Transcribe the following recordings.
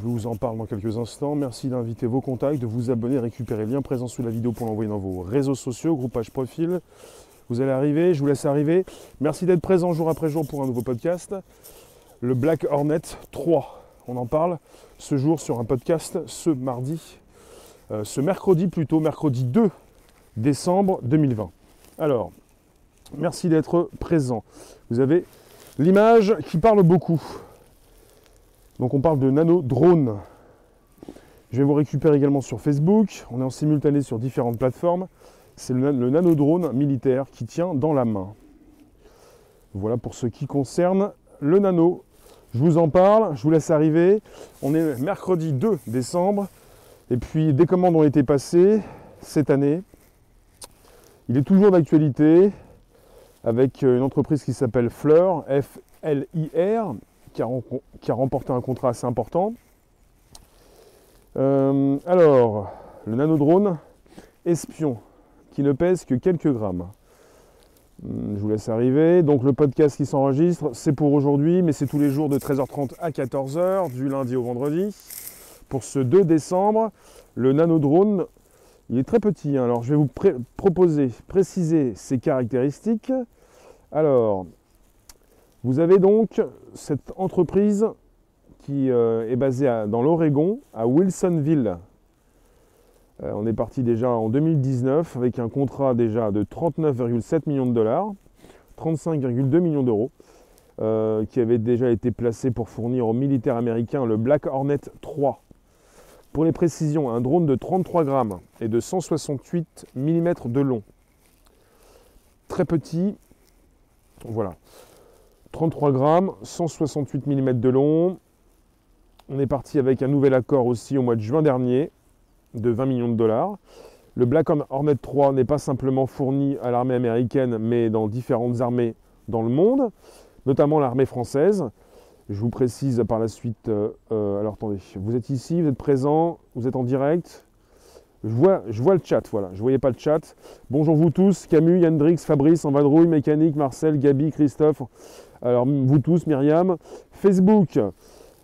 Je vous en parle dans quelques instants. Merci d'inviter vos contacts, de vous abonner, récupérer le lien présent sous la vidéo pour l'envoyer dans vos réseaux sociaux, groupage profil. Vous allez arriver, je vous laisse arriver. Merci d'être présent jour après jour pour un nouveau podcast. Le Black Hornet 3, on en parle ce jour sur un podcast ce mardi, euh, ce mercredi plutôt, mercredi 2 décembre 2020. Alors, merci d'être présent. Vous avez l'image qui parle beaucoup. Donc on parle de nano drone. Je vais vous récupérer également sur Facebook. On est en simultané sur différentes plateformes. C'est le, nano drone militaire qui tient dans la main. Voilà pour ce qui concerne le nano. Je vous en parle, je vous laisse arriver. On est mercredi 2 décembre. Et puis des commandes ont été passées cette année. Il est toujours d'actualité avec une entreprise qui s'appelle Fleur, F-L-I-R, qui a, remporté un contrat assez important. Euh, alors, le nanodrone espion, qui ne pèse que quelques grammes. Hmm, je vous laisse arriver. Donc le podcast qui s'enregistre, c'est pour aujourd'hui, mais c'est tous les jours de 13h30 à 14h, du lundi au vendredi. Pour ce 2 décembre, le nanodrone, il est très petit. Hein. Alors je vais vous proposer, préciser ses caractéristiques. Alors, vous avez donc cette entreprise qui euh, est basée dans l'Oregon, à Wilsonville. Euh, on est parti déjà en 2019 avec un contrat déjà de 39,7 millions de dollars, 35,2 millions d'euros, euh, qui avait déjà été placé pour fournir aux militaires américains le Black Hornet 3. Pour les précisions, un drone de 33 grammes et de 168 mm de long. Très petit, voilà. 33 grammes, 168 mm de long. On est parti avec un nouvel accord aussi au mois de juin dernier de 20 millions de dollars. Le Black Hornet 3 n'est pas simplement fourni à l'armée américaine, mais dans différentes armées dans le monde, notamment l'armée française. Je vous précise par la suite. Euh, euh, alors attendez, vous êtes ici, vous êtes présent, vous êtes en direct. Je vois, je vois le chat, voilà. Je ne voyais pas le chat. Bonjour vous tous, Camus, Yandrix, Fabrice, en vadrouille, Mécanique, Marcel, Gabi, Christophe. Alors vous tous, Myriam. Facebook,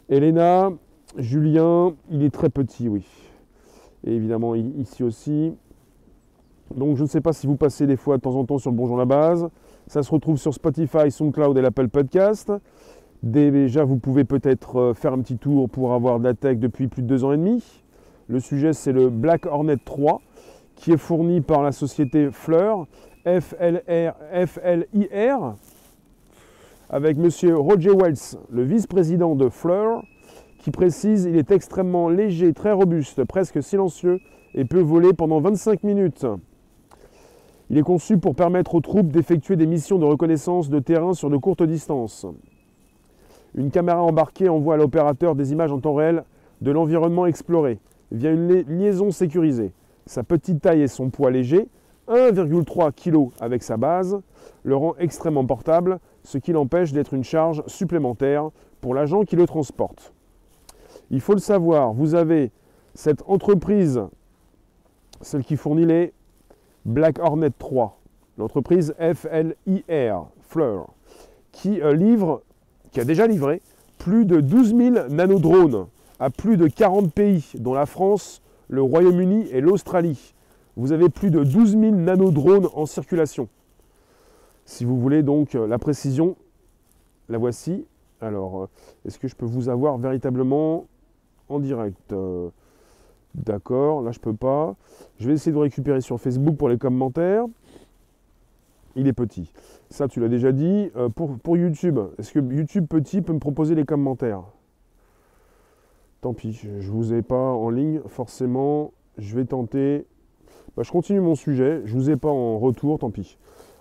Elena, Julien, il est très petit, oui. Et évidemment ici aussi. Donc je ne sais pas si vous passez des fois de temps en temps sur le Bonjour la base. Ça se retrouve sur Spotify, SoundCloud et l'Apple Podcast. Déjà, vous pouvez peut-être euh, faire un petit tour pour avoir de la tech depuis plus de deux ans et demi. Le sujet, c'est le Black Hornet 3 qui est fourni par la société Fleur, F-L-I-R, avec M. Roger Wells, le vice-président de Fleur, qui précise il est extrêmement léger, très robuste, presque silencieux et peut voler pendant 25 minutes. Il est conçu pour permettre aux troupes d'effectuer des missions de reconnaissance de terrain sur de courtes distances. Une caméra embarquée envoie à l'opérateur des images en temps réel de l'environnement exploré via une liaison sécurisée. Sa petite taille et son poids léger, 1,3 kg avec sa base, le rend extrêmement portable, ce qui l'empêche d'être une charge supplémentaire pour l'agent qui le transporte. Il faut le savoir, vous avez cette entreprise, celle qui fournit les Black Hornet 3, l'entreprise FLIR, Fleur, qui euh, livre, qui a déjà livré plus de 12 000 nanodrones à plus de 40 pays, dont la France, le Royaume-Uni et l'Australie. Vous avez plus de 12 000 nanodrones en circulation. Si vous voulez donc euh, la précision, la voici. Alors, euh, est-ce que je peux vous avoir véritablement en direct euh, D'accord, là je peux pas. Je vais essayer de récupérer sur Facebook pour les commentaires. Il est petit. Ça, tu l'as déjà dit. pour, YouTube, est-ce que YouTube petit peut me proposer les commentaires? Tant pis, je ne vous ai pas en ligne, forcément, je vais tenter. Bah, je continue mon sujet, je ne vous ai pas en retour, tant pis.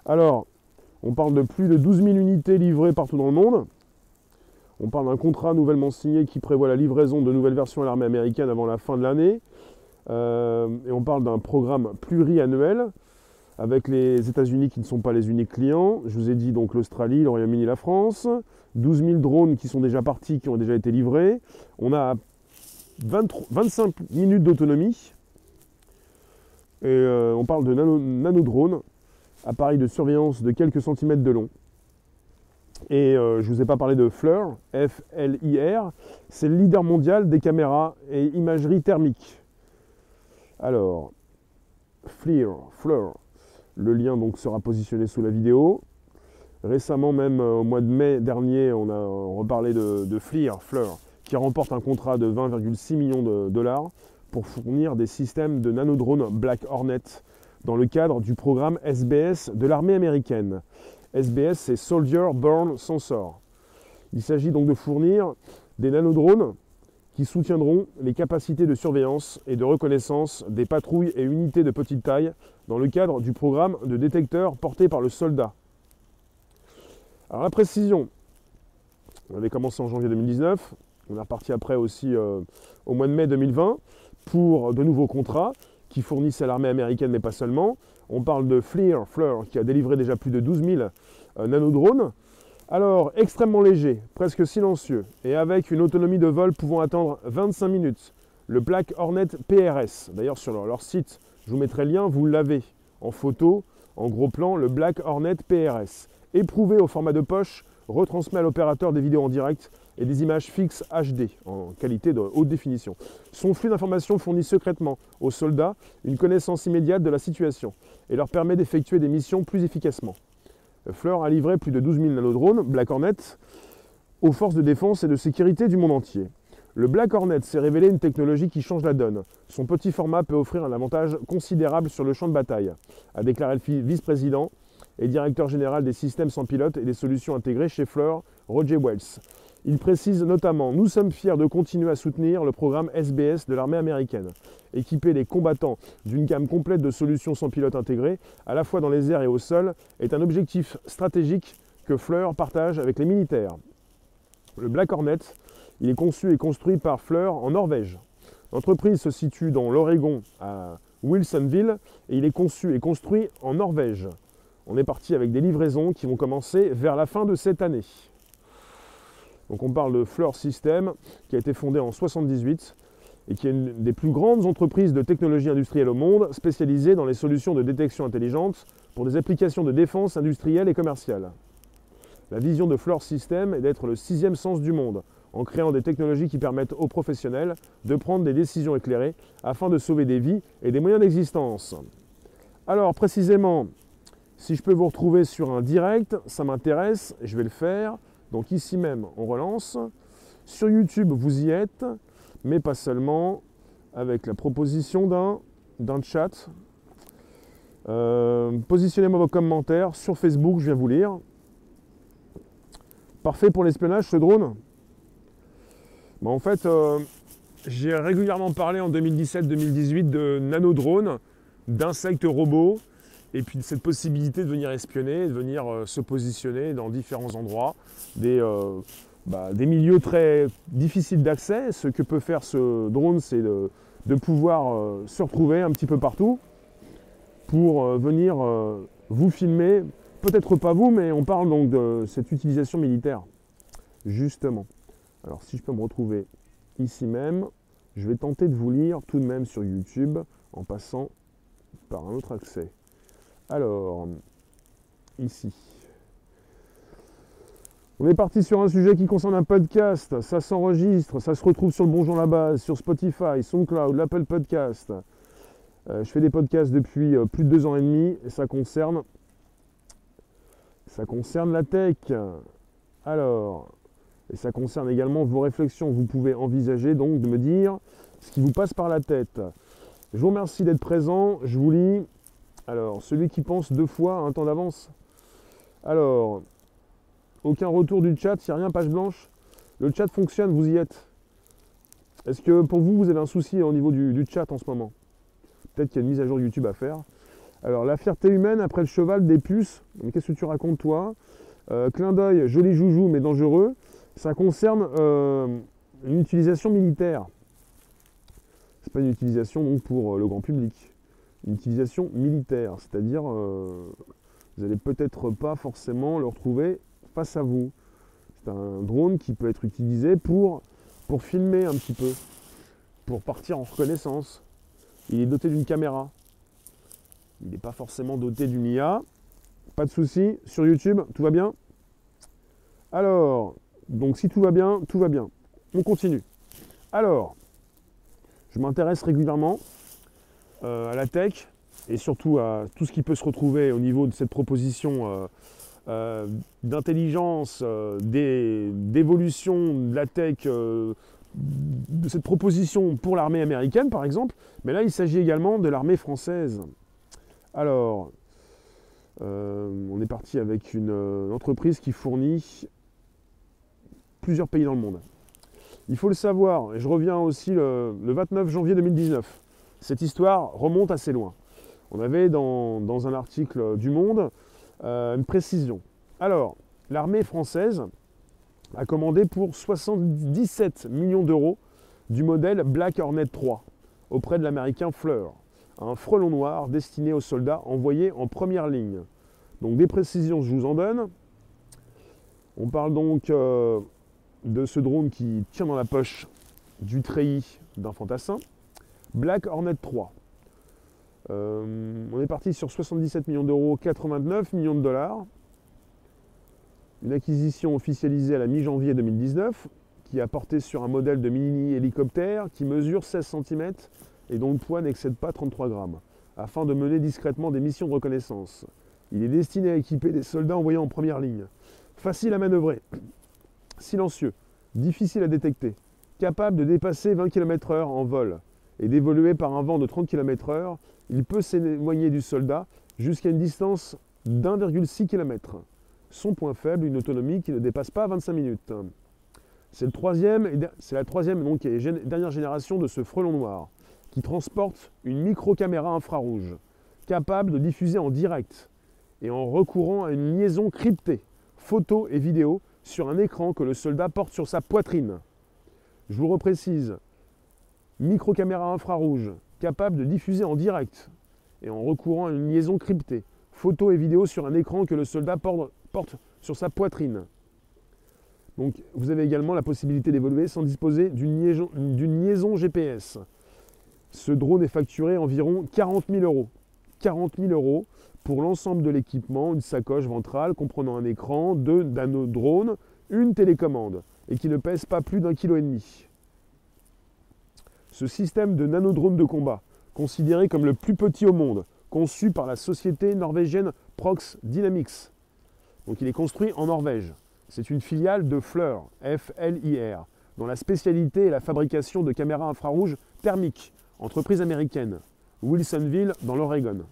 Alors, on parle de plus de 12 000 unités livrées partout dans le monde. On parle d'un contrat nouvellement signé qui prévoit la livraison de nouvelles versions à l'armée américaine avant la fin de l'année. Euh, et on parle d'un programme pluriannuel avec les États-Unis qui ne sont pas les uniques clients. Je vous ai dit donc l'Australie, le Royaume-Uni, la France. 12 000 drones qui sont déjà partis, qui ont déjà été livrés. On a 25 minutes d'autonomie. Et euh, on parle de nano, nanodrone, appareil de surveillance de quelques centimètres de long. Et euh, je ne vous ai pas parlé de FLIR, F-L-I-R. C'est le leader mondial des caméras et imagerie thermique. Alors, FLIR, FLIR. Le lien donc sera positionné sous la vidéo. Récemment, même euh, au mois de mai dernier, on a reparlé de, de FLIR, FLIR, qui remporte un contrat de 20,6 millions de dollars pour fournir des systèmes de nanodrones Black Hornet dans le cadre du programme SBS de l'armée américaine. SBS, c'est Soldier Born Sensor. Il s'agit donc de fournir des nanodrones qui soutiendront les capacités de surveillance et de reconnaissance des patrouilles et unités de petite taille dans le cadre du programme de détecteurs porté par le soldat. Alors la précision, on avait commencé en janvier 2019, on est reparti après aussi euh, au mois de mai 2020 pour de nouveaux contrats qui fournissent à l'armée américaine, mais pas seulement. On parle de FLIR, FLIR qui a délivré déjà plus de 12 000 euh, nanodrones. Alors, extrêmement léger, presque silencieux, et avec une autonomie de vol pouvant attendre 25 minutes. Le Black Hornet PRS, d'ailleurs sur leur, leur, site, je vous mettrai le lien, vous l'avez en photo, en gros plan, le Black Hornet PRS. Éprouvé au format de poche, retransmet à l'opérateur des vidéos en direct et des images fixes HD en qualité de haute définition. Son flux d'informations fournit secrètement aux soldats une connaissance immédiate de la situation et leur permet d'effectuer des missions plus efficacement. Fleur a livré plus de 12 000 nanodrones Black Hornet aux forces de défense et de sécurité du monde entier. Le Black Hornet s'est révélé une technologie qui change la donne. Son petit format peut offrir un avantage considérable sur le champ de bataille, a déclaré le vice-président et directeur général des systèmes sans pilote et des solutions intégrées chez Fleur, Roger Wells. Il précise notamment Nous sommes fiers de continuer à soutenir le programme SBS de l'armée américaine. Équiper les combattants d'une gamme complète de solutions sans pilote intégrées, à la fois dans les airs et au sol, est un objectif stratégique que Fleur partage avec les militaires. Le Black Hornet, il est conçu et construit par Fleur en Norvège. L'entreprise se situe dans l'Oregon à Wilsonville et il est conçu et construit en Norvège. On est parti avec des livraisons qui vont commencer vers la fin de cette année. Donc on parle de Fleur System qui a été fondée en 1978 et qui est une des plus grandes entreprises de technologie industrielle au monde spécialisée dans les solutions de détection intelligente pour des applications de défense industrielle et commerciale. La vision de Fleur System est d'être le sixième sens du monde en créant des technologies qui permettent aux professionnels de prendre des décisions éclairées afin de sauver des vies et des moyens d'existence. Alors précisément, si je peux vous retrouver sur un direct, ça m'intéresse, je vais le faire. Donc ici même, on relance. Sur YouTube, vous y êtes, mais pas seulement, avec la proposition d'un chat. Euh, positionnez-moi vos commentaires. Sur Facebook, je viens vous lire. Parfait pour l'espionnage, ce drone bah, En fait, euh, j'ai régulièrement parlé en 2017-2018 de nanodrones, d'insectes robots, et puis cette possibilité de venir espionner, de venir euh, se positionner dans différents endroits, des, euh, bah, des milieux très difficiles d'accès. Ce que peut faire ce drone, c'est de, pouvoir euh, se retrouver un petit peu partout pour venir vous filmer. Peut-être pas vous, mais on parle donc de cette utilisation militaire, justement. Alors si je peux me retrouver ici même, je vais tenter de vous lire tout de même sur YouTube en passant par un autre accès. Alors, ici. On est parti sur un sujet qui concerne un podcast. Ça s'enregistre, ça se retrouve sur le Bonjour la base, sur Spotify, SoundCloud, l'Apple Podcast. Euh, je fais des podcasts depuis euh, plus de deux ans et demi ça concerne, ça concerne la tech. Alors, et ça concerne également vos réflexions. Vous pouvez envisager donc de me dire ce qui vous passe par la tête. Je vous remercie d'être présent. Je vous lis alors, celui qui pense deux fois un temps d'avance. Alors, aucun retour du chat, il n'y a rien, page blanche. Le chat fonctionne, vous y êtes. Est-ce que pour vous, vous avez un souci au niveau du, chat en ce moment? Peut-être qu'il y a une mise à jour YouTube à faire. Alors, la fierté humaine après le cheval des puces. Qu'est-ce que tu racontes, toi? Euh, Clin d'œil, joli joujou, mais dangereux. Ça concerne euh, une utilisation militaire. C'est pas une utilisation donc pour euh, le grand public une utilisation militaire, c'est-à-dire euh, vous n'allez peut-être pas forcément le retrouver face à vous. C'est un drone qui peut être utilisé pour, pour filmer un petit peu, pour partir en reconnaissance. Il est doté d'une caméra. Il n'est pas forcément doté d'une IA. Pas de souci, sur YouTube, tout va bien Alors, donc si tout va bien, tout va bien. On continue. Alors, je m'intéresse régulièrement à la tech et surtout à tout ce qui peut se retrouver au niveau de cette proposition euh, euh, d'intelligence, d'évolution de la tech, de cette proposition pour l'armée américaine par exemple. Mais là, il s'agit également de l'armée française. Alors, on est parti avec une entreprise qui fournit plusieurs pays dans le monde. Il faut le savoir, et je reviens aussi le, 29 janvier 2019. Cette histoire remonte assez loin. On avait dans, un article du Monde euh, une précision. Alors, l'armée française a commandé pour 77 millions d'euros du modèle Black Hornet 3 auprès de l'américain Fleur, un frelon noir destiné aux soldats envoyés en première ligne. Donc des précisions, je vous en donne. On parle donc euh, de ce drone qui tient dans la poche du treillis d'un fantassin. Black Hornet 3. Euh, on est parti sur 77 millions d'euros, 89 millions de dollars. Une acquisition officialisée à la mi-janvier 2019 qui a porté sur un modèle de mini-hélicoptère qui mesure 16 cm et dont le poids n'excède pas 33 grammes, afin de mener discrètement des missions de reconnaissance. Il est destiné à équiper des soldats envoyés en première ligne. Facile à manœuvrer, silencieux, difficile à détecter, capable de dépasser 20 km/h en vol et d'évoluer par un vent de 30 km/h, il peut s'éloigner du soldat jusqu'à une distance d'1,6 km. Son point faible, une autonomie qui ne dépasse pas 25 minutes. C'est, la troisième donc, et dernière génération de ce frelon noir, qui transporte une micro-caméra infrarouge, capable de diffuser en direct et en recourant à une liaison cryptée, photo et vidéo, sur un écran que le soldat porte sur sa poitrine. Je vous reprécise, micro-caméra infrarouge, capable de diffuser en direct et en recourant à une liaison cryptée, photo et vidéo sur un écran que le soldat porte sur sa poitrine. Donc vous avez également la possibilité d'évoluer sans disposer d'une liaison, GPS. Ce drone est facturé environ 40 000 euros. 40 000 euros pour l'ensemble de l'équipement, une sacoche ventrale comprenant un écran, deux drones, une télécommande, et qui ne pèse pas plus d'un kilo et demi. Ce système de nanodrone de combat, considéré comme le plus petit au monde, conçu par la société norvégienne Prox Dynamics. Donc il est construit en Norvège. C'est une filiale de Fleur, F-L-I-R, dont la spécialité est la fabrication de caméras infrarouges thermiques, entreprise américaine, Wilsonville dans l'Oregon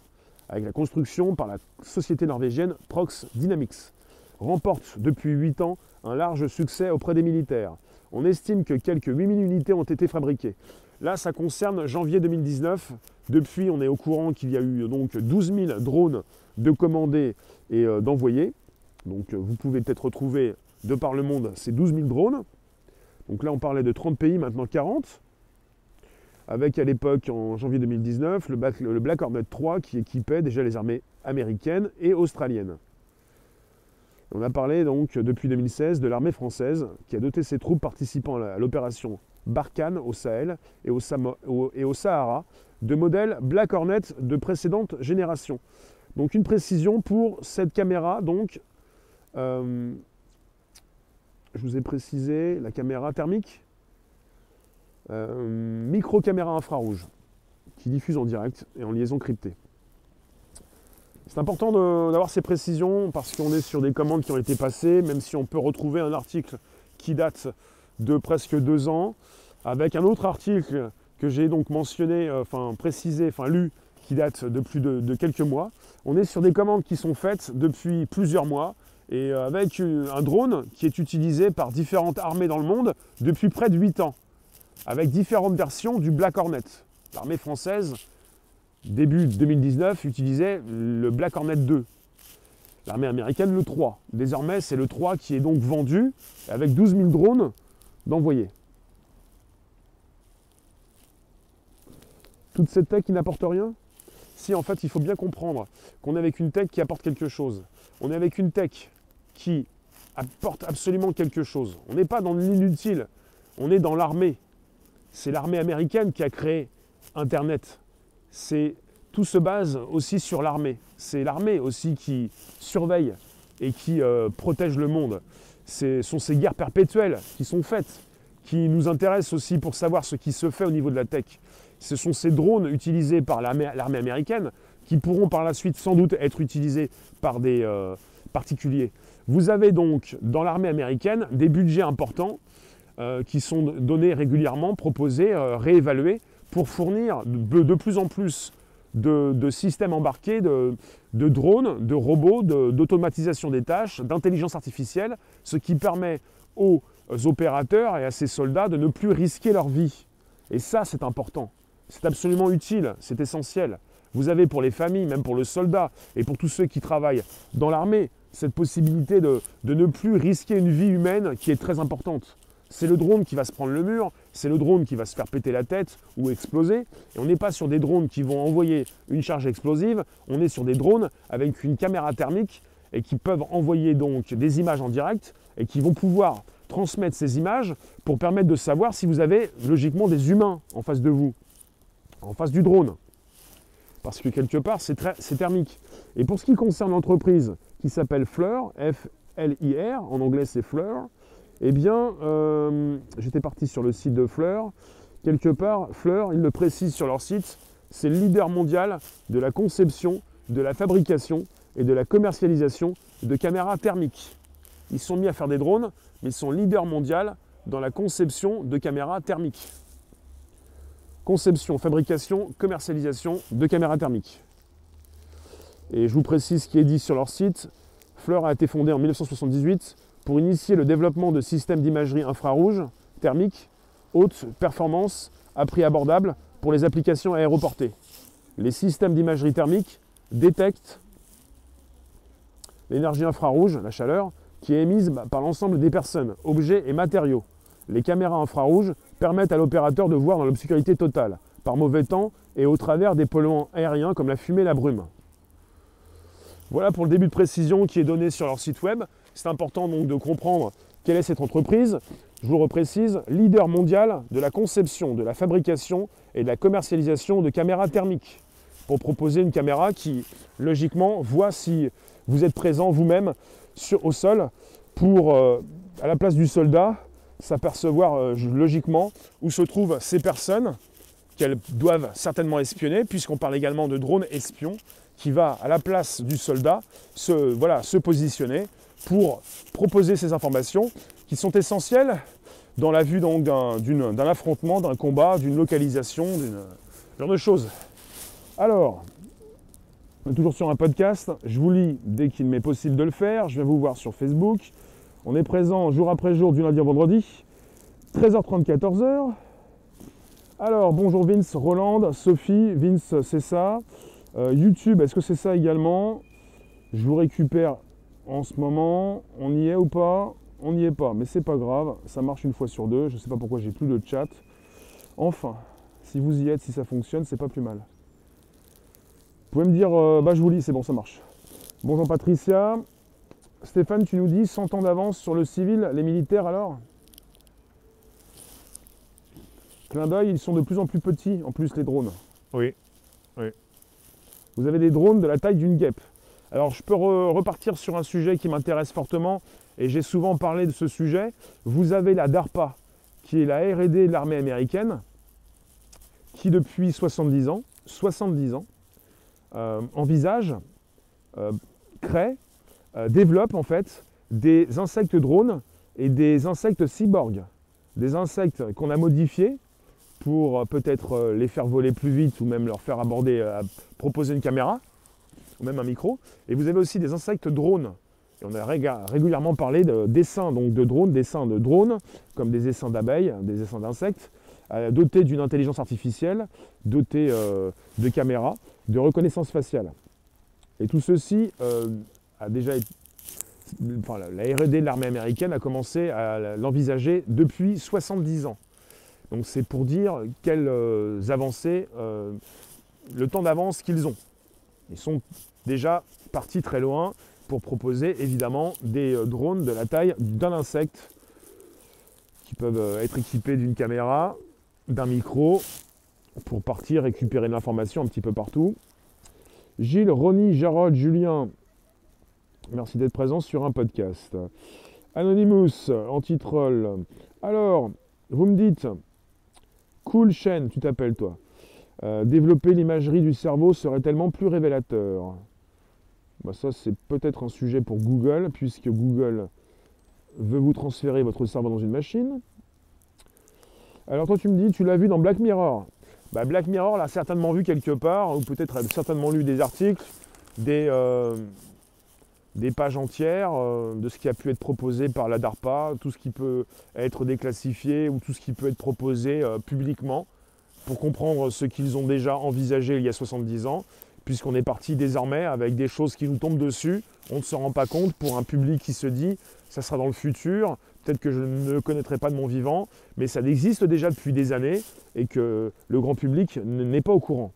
avec la construction par la société norvégienne Prox Dynamics, remporte depuis 8 ans un large succès auprès des militaires. On estime que quelques 8000 unités ont été fabriquées. Là, ça concerne janvier 2019. Depuis, on est au courant qu'il y a eu donc 12 000 drones de commandés et euh, d'envoyés. Donc, euh, vous pouvez peut-être retrouver de par le monde ces 12 000 drones. Donc là, on parlait de 30 pays, maintenant 40 avec à l'époque, en janvier 2019, le Black, Hornet 3 qui équipait déjà les armées américaines et australiennes. On a parlé donc depuis 2016 de l'armée française qui a doté ses troupes participant à l'opération Barkhane au Sahel et au, Sahara de modèles Black Hornet de précédente génération. Donc une précision pour cette caméra, donc euh, je vous ai précisé la caméra thermique euh, micro-caméra infrarouge qui diffuse en direct et en liaison cryptée. C'est important d'avoir ces précisions parce qu'on est sur des commandes qui ont été passées, même si on peut retrouver un article qui date de presque deux ans, avec un autre article que j'ai donc mentionné, euh, enfin précisé, enfin lu, qui date de plus de, quelques mois. On est sur des commandes qui sont faites depuis plusieurs mois et euh, avec un drone qui est utilisé par différentes armées dans le monde depuis près de 8 ans avec différentes versions du Black Hornet. L'armée française, début 2019, utilisait le Black Hornet 2. L'armée américaine, le 3. Désormais, c'est le 3 qui est donc vendu avec 12 000 drones d'envoyés. Toute cette tech qui n'apporte rien? Si, en fait, il faut bien comprendre qu'on est avec une tech qui apporte quelque chose. On est avec une tech qui apporte absolument quelque chose. On n'est pas dans l'inutile. On est dans l'armée c'est l'armée américaine qui a créé Internet. Tout se base aussi sur l'armée. C'est l'armée aussi qui surveille et qui euh, protège le monde. Ce sont ces guerres perpétuelles qui sont faites, qui nous intéressent aussi pour savoir ce qui se fait au niveau de la tech. Ce sont ces drones utilisés par l'armée américaine qui pourront par la suite sans doute être utilisés par des euh, particuliers. Vous avez donc dans l'armée américaine des budgets importants euh, qui sont donnés régulièrement, proposés, euh, réévalués, pour fournir de, plus en plus de, systèmes embarqués, de, drones, de robots, d'automatisation des tâches, d'intelligence artificielle, ce qui permet aux opérateurs et à ces soldats de ne plus risquer leur vie. Et ça, c'est important. C'est absolument utile, c'est essentiel. Vous avez pour les familles, même pour le soldat et pour tous ceux qui travaillent dans l'armée, cette possibilité de, ne plus risquer une vie humaine qui est très importante. C'est le drone qui va se prendre le mur, c'est le drone qui va se faire péter la tête ou exploser. Et on n'est pas sur des drones qui vont envoyer une charge explosive, on est sur des drones avec une caméra thermique et qui peuvent envoyer donc des images en direct et qui vont pouvoir transmettre ces images pour permettre de savoir si vous avez logiquement des humains en face de vous, en face du drone. Parce que quelque part, c'est thermique. Et pour ce qui concerne l'entreprise qui s'appelle Fleur, F-L-I-R, en anglais c'est Fleur, eh bien, euh, j'étais parti sur le site de Fleur. Quelque part, Fleur, ils le précisent sur leur site, c'est le leader mondial de la conception, de la fabrication et de la commercialisation de caméras thermiques. Ils sont mis à faire des drones, mais ils sont leader mondial dans la conception de caméras thermiques. Conception, fabrication, commercialisation de caméras thermiques. Et je vous précise ce qui est dit sur leur site. Fleur a été fondée en 1978 pour initier le développement de systèmes d'imagerie infrarouge thermique haute performance à prix abordable pour les applications aéroportées. Les systèmes d'imagerie thermique détectent l'énergie infrarouge, la chaleur, qui est émise par l'ensemble des personnes, objets et matériaux. Les caméras infrarouges permettent à l'opérateur de voir dans l'obscurité totale, par mauvais temps et au travers des polluants aériens comme la fumée et la brume. Voilà pour le début de précision qui est donné sur leur site web. C'est important donc de comprendre quelle est cette entreprise. Je vous le reprécise, leader mondial de la conception, de la fabrication et de la commercialisation de caméras thermiques pour proposer une caméra qui, logiquement, voit si vous êtes présent vous-même au sol pour, euh, à la place du soldat, s'apercevoir euh, logiquement où se trouvent ces personnes qu'elles doivent certainement espionner, puisqu'on parle également de drones espions, qui va à la place du soldat se, voilà, se positionner pour proposer ces informations qui sont essentielles dans la vue d'un affrontement, d'un combat, d'une localisation, d'une genre de choses. Alors, on est toujours sur un podcast, je vous lis dès qu'il m'est possible de le faire, je viens vous voir sur Facebook. On est présent jour après jour du lundi au vendredi, 13h30, 14h. Alors, bonjour Vince, Roland, Sophie, Vince, c'est ça. Euh, YouTube, est-ce que c'est ça également? Je vous récupère en ce moment, on y est ou pas? On n'y est pas, mais c'est pas grave, ça marche une fois sur deux, je ne sais pas pourquoi j'ai plus de chat. Enfin, si vous y êtes, si ça fonctionne, c'est pas plus mal. Vous pouvez me dire, euh, bah je vous lis, c'est bon, ça marche. Bonjour Patricia. Stéphane, tu nous dis 100 ans d'avance sur le civil, les militaires alors? Clin d'œil, ils sont de plus en plus petits, en plus les drones. Oui, oui. Vous avez des drones de la taille d'une guêpe. Alors je peux repartir sur un sujet qui m'intéresse fortement et j'ai souvent parlé de ce sujet. Vous avez la DARPA, qui est la R&D de l'armée américaine, qui depuis 70 ans, 70 ans, euh, envisage, euh, crée, euh, développe en fait des insectes drones et des insectes cyborgs. Des insectes qu'on a modifiés pour peut-être les faire voler plus vite ou même leur faire aborder, proposer une caméra ou même un micro. Et vous avez aussi des insectes drones. On a régulièrement parlé de dessins donc de drones, dessins de drones, comme des essaims d'abeilles, des essaims d'insectes, euh, dotés d'une intelligence artificielle, dotés euh, de caméras, de reconnaissance faciale. Et tout ceci euh, a déjà été. La RD de l'armée américaine a commencé à l'envisager depuis 70 ans. Donc c'est pour dire quelles avancées, le temps d'avance qu'ils ont. Ils sont déjà partis très loin pour proposer évidemment des euh, drones de la taille d'un insecte qui peuvent euh, être équipés d'une caméra, d'un micro pour partir récupérer de l'information un petit peu partout. Gilles, Ronnie, Jarod, Julien, merci d'être présent sur un podcast. Anonymous, anti-troll. Alors, vous me dites, cool chaîne, tu t'appelles toi? Euh, développer l'imagerie du cerveau serait tellement plus révélateur. Bah, ça, c'est peut-être un sujet pour Google, puisque Google veut vous transférer votre cerveau dans une machine. Alors toi, tu me dis, tu l'as vu dans Black Mirror. Bah, Black Mirror l'a certainement vu quelque part, ou peut-être a certainement lu des articles, des, euh, pages entières euh, de ce qui a pu être proposé par la DARPA, tout ce qui peut être déclassifié ou tout ce qui peut être proposé publiquement pour comprendre ce qu'ils ont déjà envisagé il y a 70 ans, puisqu'on est parti désormais avec des choses qui nous tombent dessus, on ne se rend pas compte pour un public qui se dit ça sera dans le futur, peut-être que je ne connaîtrai pas de mon vivant, mais ça existe déjà depuis des années et que le grand public n'est pas au courant.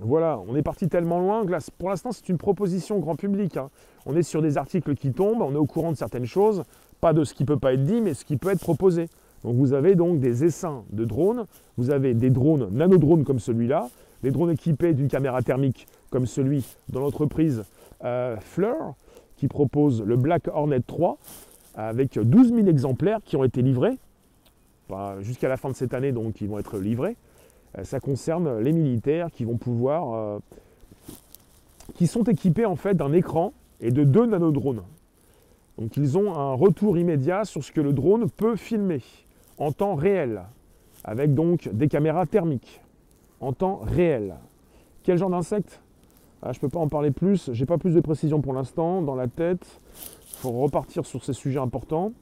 Voilà, on est parti tellement loin que pour l'instant c'est une proposition grand public. Hein. On est sur des articles qui tombent, on est au courant de certaines choses, pas de ce qui ne peut pas être dit, mais ce qui peut être proposé. Donc vous avez donc des essaims de drones, vous avez des drones, nanodrones comme celui-là, des drones équipés d'une caméra thermique comme celui dans l'entreprise euh, Fleur, qui propose le Black Hornet 3, avec 12 000 exemplaires qui ont été livrés, jusqu'à la fin de cette année, donc ils vont être livrés. Euh, ça concerne les militaires qui vont pouvoir, euh, qui sont équipés en fait d'un écran et de deux nanodrones. Donc ils ont un retour immédiat sur ce que le drone peut filmer en temps réel, avec donc des caméras thermiques en temps réel. Quel genre d'insecte? Ah, Je ne peux pas en parler plus, j'ai pas plus de précision pour l'instant dans la tête. Il faut repartir sur ces sujets importants.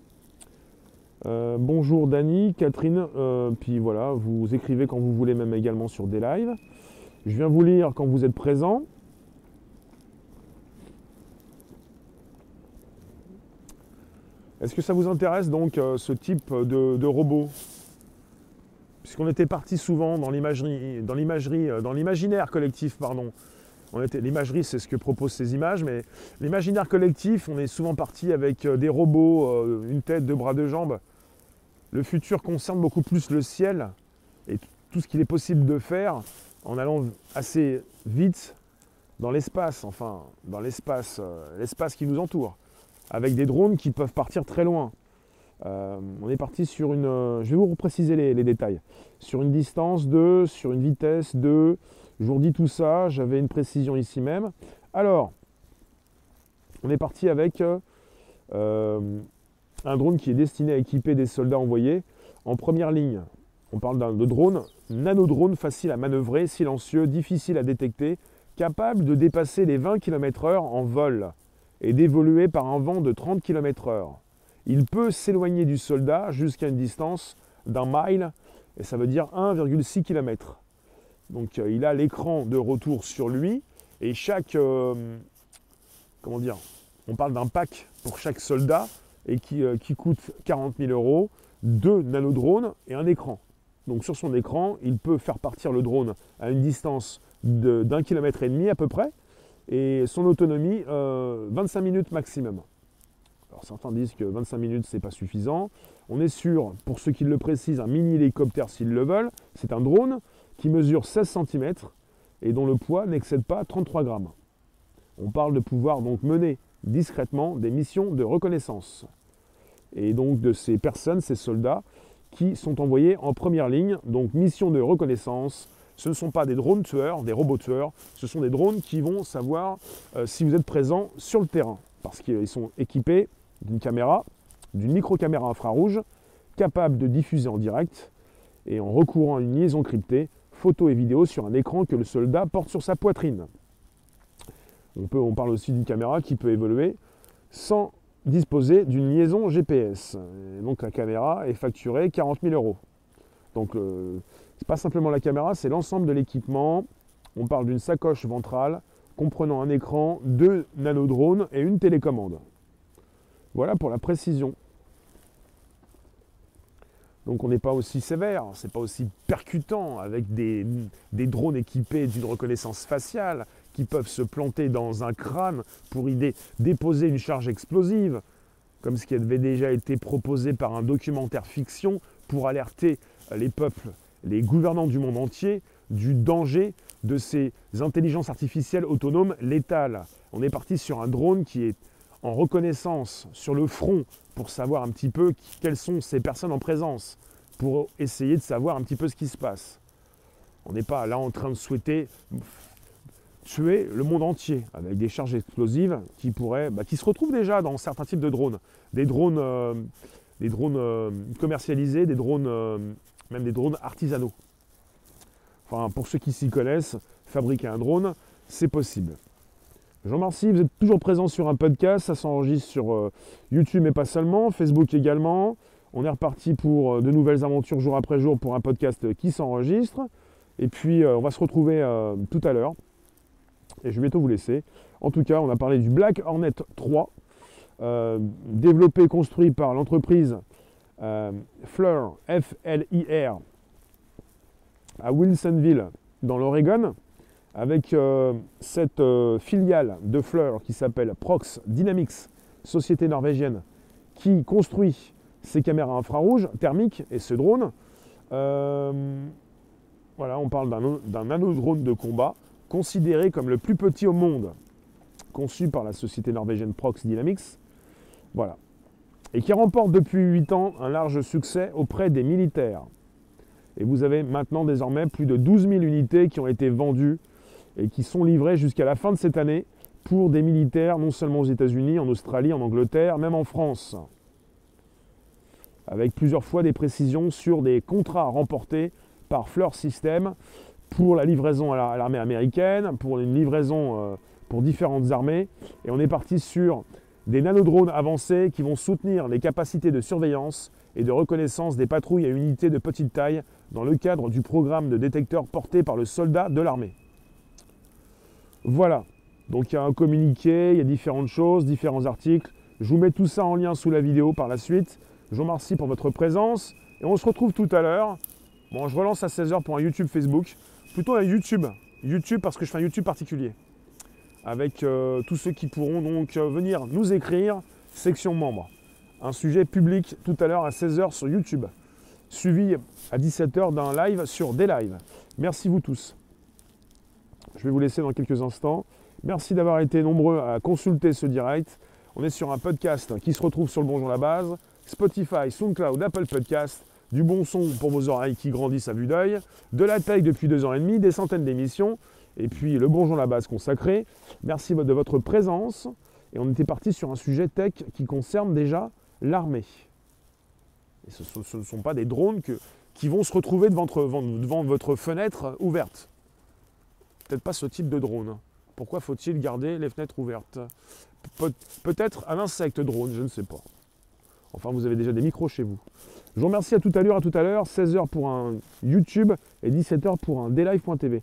Euh, bonjour Dani, Catherine, euh, puis voilà, vous écrivez quand vous voulez, même également sur des lives. Je viens vous lire quand vous êtes présent. Est-ce que ça vous intéresse donc euh, ce type de, robot? Puisqu'on était parti souvent dans l'imagerie, dans l'imagerie, euh, dans l'imaginaire collectif, pardon. l'imagerie, c'est ce que proposent ces images, mais l'imaginaire collectif, on est souvent parti avec euh, des robots, une tête, deux bras, deux jambes. Le futur concerne beaucoup plus le ciel et tout ce qu'il est possible de faire en allant assez vite dans l'espace, enfin dans l'espace, l'espace qui nous entoure avec des drones qui peuvent partir très loin. Euh, on est parti sur une, euh, je vais vous préciser les, détails, sur une distance de, sur une vitesse de, je vous redis tout ça, j'avais une précision ici même. Alors, on est parti avec euh, un drone qui est destiné à équiper des soldats envoyés en première ligne. On parle de drone, nanodrone facile à manœuvrer, silencieux, difficile à détecter, capable de dépasser les 20 km/h en vol et d'évoluer par un vent de 30 km/h. Il peut s'éloigner du soldat jusqu'à une distance d'un mile, et ça veut dire 1,6 km. Donc euh, il a l'écran de retour sur lui, et chaque... Euh, comment dire On parle d'un pack pour chaque soldat, et qui, euh, qui coûte 40 000 euros, deux nanodrones et un écran. Donc sur son écran, il peut faire partir le drone à une distance d'un kilomètre et demi à peu près, et son autonomie, 25 euh, minutes maximum. Alors certains disent que 25 minutes, c'est pas suffisant. On est sûr, pour ceux qui le précisent, un mini hélicoptère s'ils le veulent. C'est un drone qui mesure 16 cm et dont le poids n'excède pas 33 grammes. On parle de pouvoir donc mener discrètement des missions de reconnaissance. Et donc de ces personnes, ces soldats, qui sont envoyés en première ligne, donc mission de reconnaissance, ce ne sont pas des drones tueurs, des robots tueurs, ce sont des drones qui vont savoir euh, si vous êtes présent sur le terrain, parce qu'ils sont équipés d'une caméra, d'une micro-caméra infrarouge, capable de diffuser en direct, et en recourant à une liaison cryptée, photos et vidéos sur un écran que le soldat porte sur sa poitrine. On, parle aussi d'une caméra qui peut évoluer sans disposer d'une liaison GPS. donc la caméra est facturée 40 000 euros. Donc c'est pas simplement la caméra, c'est l'ensemble de l'équipement. On parle d'une sacoche ventrale comprenant un écran, deux nanodrones et une télécommande. Voilà pour la précision. Donc on n'est pas aussi sévère, c'est pas aussi percutant avec des, drones équipés d'une reconnaissance faciale qui peuvent se planter dans un crâne pour y déposer une charge explosive, comme ce qui avait déjà été proposé par un documentaire fiction pour alerter les peuples les gouvernants du monde entier du danger de ces intelligences artificielles autonomes létales. On est parti sur un drone qui est en reconnaissance sur le front pour savoir un petit peu quelles sont ces personnes en présence, pour essayer de savoir un petit peu ce qui se passe. On n'est pas là en train de souhaiter tuer le monde entier avec des charges explosives qui pourraient, bah, qui se retrouvent déjà dans certains types de drones, des drones, euh, des drones euh, commercialisés, des drones, euh, même des drones artisanaux. Enfin, pour ceux qui s'y connaissent, fabriquer un drone, c'est possible. Jean Marcy, vous êtes toujours présent sur un podcast, ça s'enregistre sur YouTube mais pas seulement, Facebook également. On est reparti pour de nouvelles aventures jour après jour pour un podcast qui s'enregistre. Et puis on va se retrouver tout à l'heure et je vais bientôt vous laisser. En tout cas, on a parlé du Black Hornet 3, euh, développé et construit par l'entreprise euh, Fleur, F-L-I-R, à Wilsonville, dans l'Oregon, avec euh, cette filiale de Fleur qui s'appelle Prox Dynamics, société norvégienne, qui construit ces caméras infrarouges thermiques et ce drone. voilà, on parle d'un nanodrone de combat considéré comme le plus petit au monde, conçu par la société norvégienne Prox Dynamics, voilà, et qui remporte depuis 8 ans un large succès auprès des militaires. Et vous avez maintenant désormais plus de 12 000 unités qui ont été vendues et qui sont livrées jusqu'à la fin de cette année pour des militaires non seulement aux États-Unis, en Australie, en Angleterre, même en France. Avec plusieurs fois des précisions sur des contrats remportés par Fleur System pour la livraison à l'armée américaine, pour une livraison euh, pour différentes armées. Et on est parti sur des nanodrones avancés qui vont soutenir les capacités de surveillance et de reconnaissance des patrouilles à unités de petite taille dans le cadre du programme de détecteurs porté par le soldat de l'armée. Voilà, donc il y a un communiqué, il y a différentes choses, différents articles. Je vous mets tout ça en lien sous la vidéo par la suite. Je vous remercie pour votre présence et on se retrouve tout à l'heure. Bon, je relance à 16h pour un YouTube Facebook plutôt un YouTube. YouTube parce que je fais un YouTube particulier. Avec euh, tous ceux qui pourront donc euh, venir nous écrire, section membres. Un sujet public tout à l'heure à 16h sur YouTube. Suivi à 17h d'un live sur des lives. Merci vous tous. Je vais vous laisser dans quelques instants. Merci d'avoir été nombreux à consulter ce direct. On est sur un podcast qui se retrouve sur le Bonjour la Base, Spotify, SoundCloud, Apple Podcast du bon son pour vos oreilles qui grandissent à vue d'œil, de la taille depuis deux ans et demi, des centaines d'émissions, et puis le bonjour la base consacré. Merci de votre présence. Et on était parti sur un sujet tech qui concerne déjà l'armée. Et ce, ne sont pas des drones qui vont se retrouver devant, votre fenêtre ouverte. Peut-être pas ce type de drone. Pourquoi faut-il garder les fenêtres ouvertes? Peut-être un insecte drone, je ne sais pas. Enfin, vous avez déjà des micros chez vous. Je vous remercie à tout à l'heure, à tout à l'heure, 16h pour un YouTube et 17h pour un dlive.tv.